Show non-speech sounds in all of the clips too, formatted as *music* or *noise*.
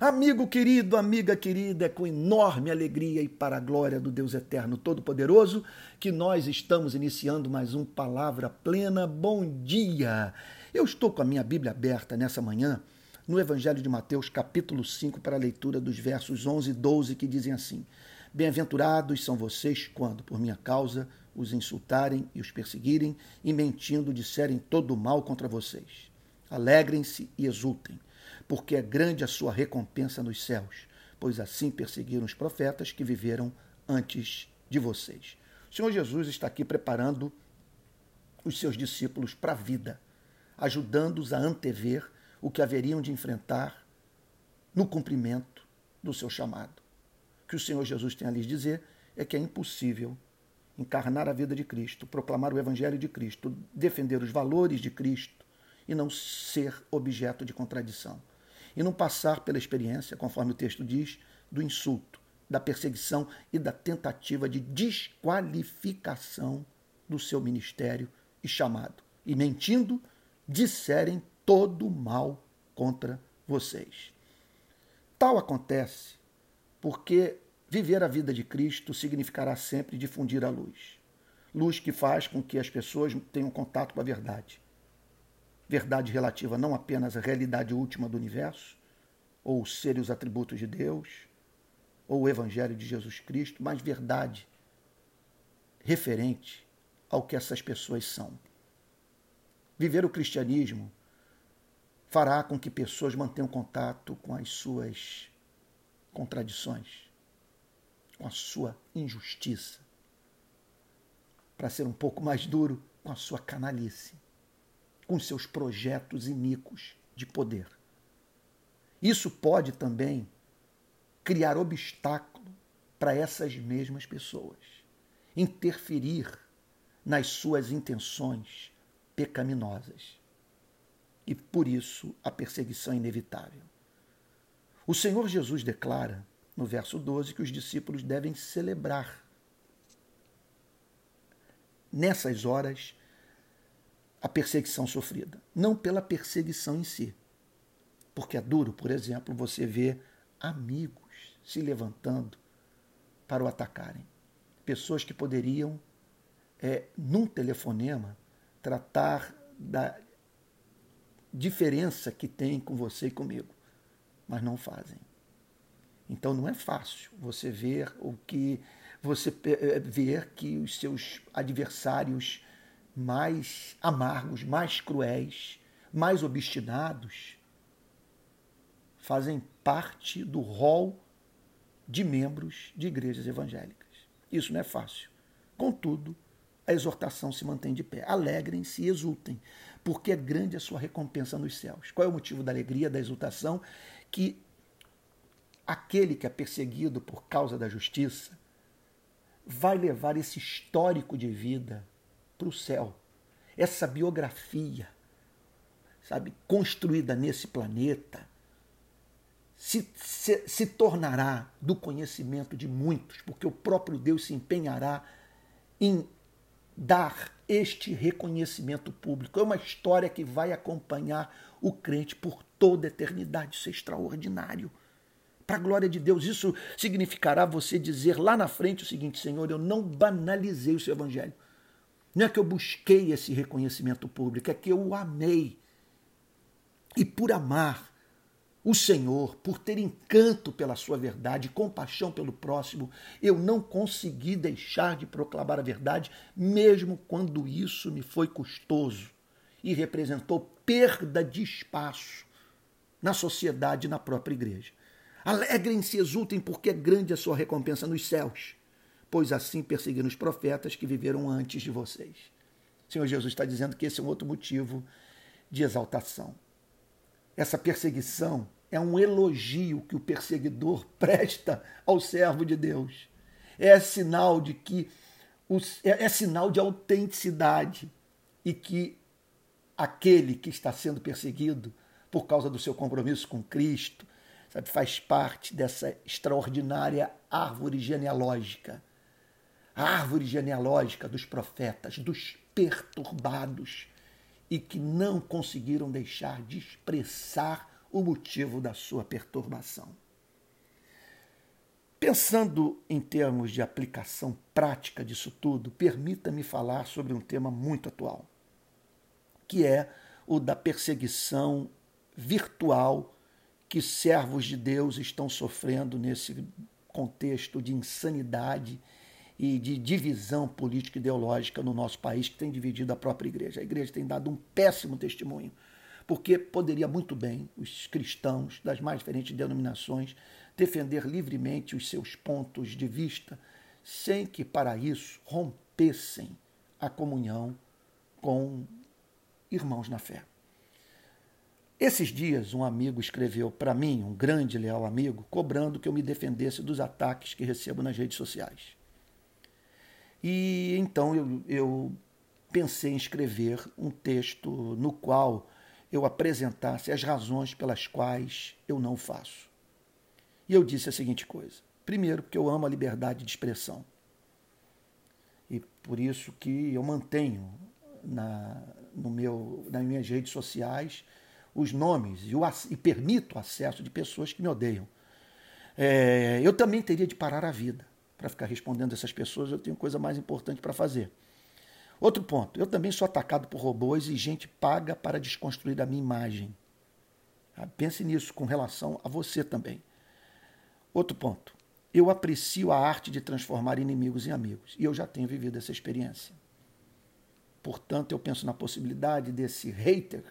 Amigo querido, amiga querida, é com enorme alegria e para a glória do Deus Eterno Todo-Poderoso que nós estamos iniciando mais um Palavra Plena. Bom dia! Eu estou com a minha Bíblia aberta nessa manhã no Evangelho de Mateus, capítulo 5, para a leitura dos versos 11 e 12, que dizem assim: Bem-aventurados são vocês quando, por minha causa, os insultarem e os perseguirem e mentindo disserem todo o mal contra vocês. Alegrem-se e exultem porque é grande a sua recompensa nos céus, pois assim perseguiram os profetas que viveram antes de vocês. O Senhor Jesus está aqui preparando os seus discípulos para a vida, ajudando-os a antever o que haveriam de enfrentar no cumprimento do seu chamado. O que o Senhor Jesus tem a lhes dizer é que é impossível encarnar a vida de Cristo, proclamar o Evangelho de Cristo, defender os valores de Cristo e não ser objeto de contradição e não passar pela experiência, conforme o texto diz, do insulto, da perseguição e da tentativa de desqualificação do seu ministério e chamado. E mentindo, disserem todo o mal contra vocês. Tal acontece porque viver a vida de Cristo significará sempre difundir a luz. Luz que faz com que as pessoas tenham contato com a verdade verdade relativa não apenas à realidade última do universo, ou o ser e os atributos de Deus, ou o Evangelho de Jesus Cristo, mas verdade referente ao que essas pessoas são. Viver o cristianismo fará com que pessoas mantenham contato com as suas contradições, com a sua injustiça, para ser um pouco mais duro, com a sua canalice com seus projetos iníquos de poder. Isso pode também criar obstáculo para essas mesmas pessoas, interferir nas suas intenções pecaminosas. E por isso a perseguição é inevitável. O Senhor Jesus declara, no verso 12, que os discípulos devem celebrar nessas horas a perseguição sofrida, não pela perseguição em si. Porque é duro, por exemplo, você ver amigos se levantando para o atacarem. Pessoas que poderiam, é, num telefonema, tratar da diferença que tem com você e comigo, mas não fazem. Então não é fácil você ver o que você é, ver que os seus adversários mais amargos, mais cruéis, mais obstinados, fazem parte do rol de membros de igrejas evangélicas. Isso não é fácil. Contudo, a exortação se mantém de pé. Alegrem-se e exultem, porque é grande a sua recompensa nos céus. Qual é o motivo da alegria, da exultação? Que aquele que é perseguido por causa da justiça vai levar esse histórico de vida para o céu. Essa biografia, sabe, construída nesse planeta, se, se, se tornará do conhecimento de muitos, porque o próprio Deus se empenhará em dar este reconhecimento público. É uma história que vai acompanhar o crente por toda a eternidade. Isso é extraordinário. Para a glória de Deus, isso significará você dizer lá na frente o seguinte: Senhor, eu não banalizei o seu evangelho. Não é que eu busquei esse reconhecimento público, é que eu o amei. E por amar o Senhor, por ter encanto pela sua verdade, compaixão pelo próximo, eu não consegui deixar de proclamar a verdade, mesmo quando isso me foi custoso e representou perda de espaço na sociedade e na própria igreja. Alegrem-se exultem, porque é grande a sua recompensa nos céus pois assim perseguiram os profetas que viveram antes de vocês. O Senhor Jesus está dizendo que esse é um outro motivo de exaltação. Essa perseguição é um elogio que o perseguidor *laughs* presta ao servo de Deus. É sinal de que é, é sinal de autenticidade e que aquele que está sendo perseguido por causa do seu compromisso com Cristo, sabe, faz parte dessa extraordinária árvore genealógica a árvore genealógica dos profetas, dos perturbados e que não conseguiram deixar de expressar o motivo da sua perturbação. Pensando em termos de aplicação prática disso tudo, permita-me falar sobre um tema muito atual, que é o da perseguição virtual que servos de Deus estão sofrendo nesse contexto de insanidade e de divisão política ideológica no nosso país que tem dividido a própria igreja. A igreja tem dado um péssimo testemunho, porque poderia muito bem os cristãos das mais diferentes denominações defender livremente os seus pontos de vista, sem que para isso rompessem a comunhão com irmãos na fé. Esses dias, um amigo escreveu para mim, um grande leal amigo, cobrando que eu me defendesse dos ataques que recebo nas redes sociais. E então eu, eu pensei em escrever um texto no qual eu apresentasse as razões pelas quais eu não faço. E eu disse a seguinte coisa: primeiro, porque eu amo a liberdade de expressão. E por isso que eu mantenho na, no meu, nas minhas redes sociais os nomes e, o, e permito o acesso de pessoas que me odeiam. É, eu também teria de parar a vida para ficar respondendo essas pessoas, eu tenho coisa mais importante para fazer. Outro ponto, eu também sou atacado por robôs e gente paga para desconstruir a minha imagem. Ah, pense nisso com relação a você também. Outro ponto, eu aprecio a arte de transformar inimigos em amigos e eu já tenho vivido essa experiência. Portanto, eu penso na possibilidade desse hater,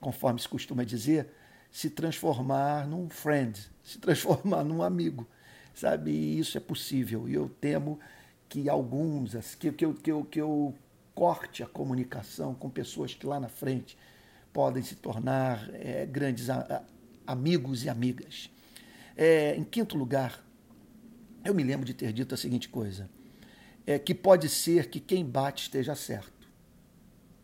conforme se costuma dizer, se transformar num friend, se transformar num amigo sabe? E isso é possível. E eu temo que alguns, que, que, eu, que, eu, que eu corte a comunicação com pessoas que lá na frente podem se tornar é, grandes a, a, amigos e amigas. É, em quinto lugar, eu me lembro de ter dito a seguinte coisa: é que pode ser que quem bate esteja certo.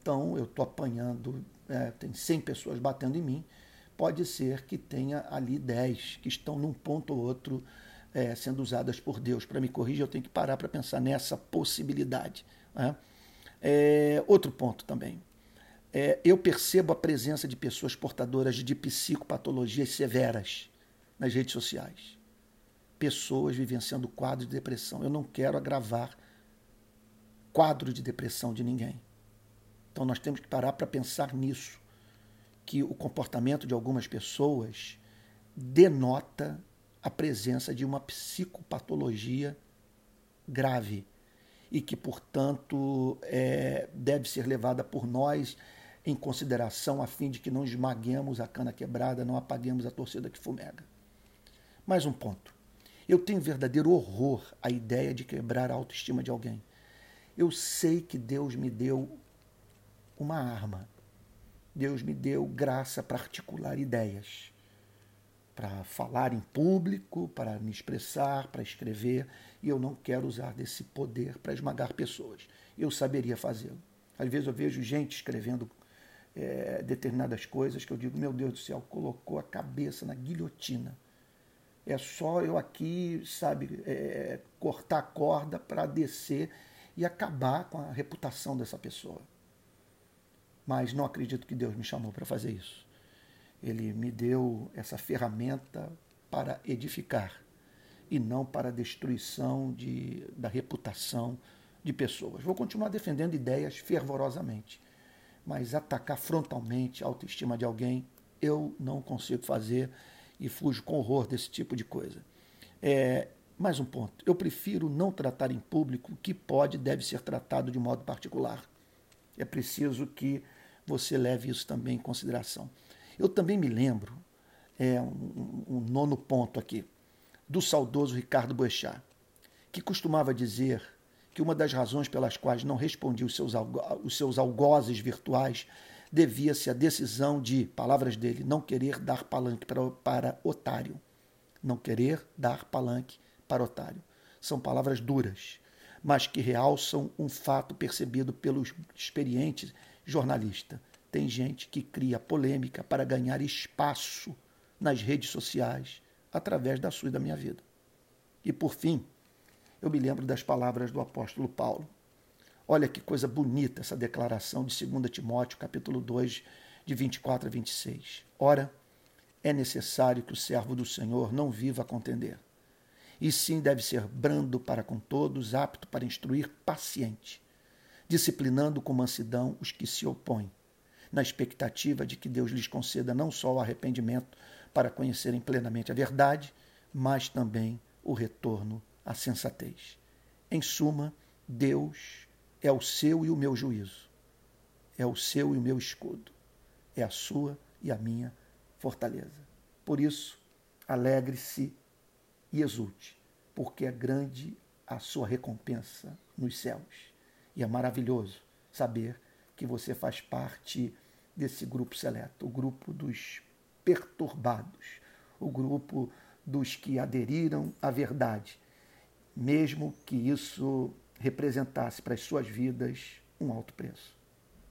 Então, eu estou apanhando, é, tem 100 pessoas batendo em mim, pode ser que tenha ali 10 que estão num ponto ou outro é, sendo usadas por Deus para me corrigir, eu tenho que parar para pensar nessa possibilidade. Né? É, outro ponto também. É, eu percebo a presença de pessoas portadoras de psicopatologias severas nas redes sociais. Pessoas vivenciando quadro de depressão. Eu não quero agravar quadro de depressão de ninguém. Então nós temos que parar para pensar nisso, que o comportamento de algumas pessoas denota a presença de uma psicopatologia grave e que, portanto, é, deve ser levada por nós em consideração a fim de que não esmaguemos a cana quebrada, não apaguemos a torcida que fumega. Mais um ponto. Eu tenho verdadeiro horror à ideia de quebrar a autoestima de alguém. Eu sei que Deus me deu uma arma. Deus me deu graça para articular ideias para falar em público, para me expressar, para escrever, e eu não quero usar desse poder para esmagar pessoas. Eu saberia fazê-lo. Às vezes eu vejo gente escrevendo é, determinadas coisas que eu digo, meu Deus do céu, colocou a cabeça na guilhotina. É só eu aqui, sabe, é, cortar a corda para descer e acabar com a reputação dessa pessoa. Mas não acredito que Deus me chamou para fazer isso. Ele me deu essa ferramenta para edificar e não para destruição de, da reputação de pessoas. Vou continuar defendendo ideias fervorosamente, mas atacar frontalmente a autoestima de alguém eu não consigo fazer e fujo com horror desse tipo de coisa. É, mais um ponto. Eu prefiro não tratar em público o que pode e deve ser tratado de modo particular. É preciso que você leve isso também em consideração. Eu também me lembro, é, um, um nono ponto aqui, do saudoso Ricardo Boechat, que costumava dizer que uma das razões pelas quais não respondia os seus, os seus algozes virtuais devia-se à decisão de, palavras dele, não querer dar palanque para, para otário. Não querer dar palanque para otário. São palavras duras, mas que realçam um fato percebido pelo experiente jornalista tem gente que cria polêmica para ganhar espaço nas redes sociais através da sua e da minha vida. E por fim, eu me lembro das palavras do apóstolo Paulo. Olha que coisa bonita essa declaração de 2 Timóteo, capítulo 2, de 24 a 26. Ora, é necessário que o servo do Senhor não viva a contender. E sim deve ser brando para com todos, apto para instruir, paciente, disciplinando com mansidão os que se opõem, na expectativa de que Deus lhes conceda não só o arrependimento para conhecerem plenamente a verdade, mas também o retorno à sensatez. Em suma, Deus é o seu e o meu juízo, é o seu e o meu escudo, é a sua e a minha fortaleza. Por isso, alegre-se e exulte, porque é grande a sua recompensa nos céus. E é maravilhoso saber que você faz parte desse grupo seleto, o grupo dos perturbados, o grupo dos que aderiram à verdade, mesmo que isso representasse para as suas vidas um alto preço.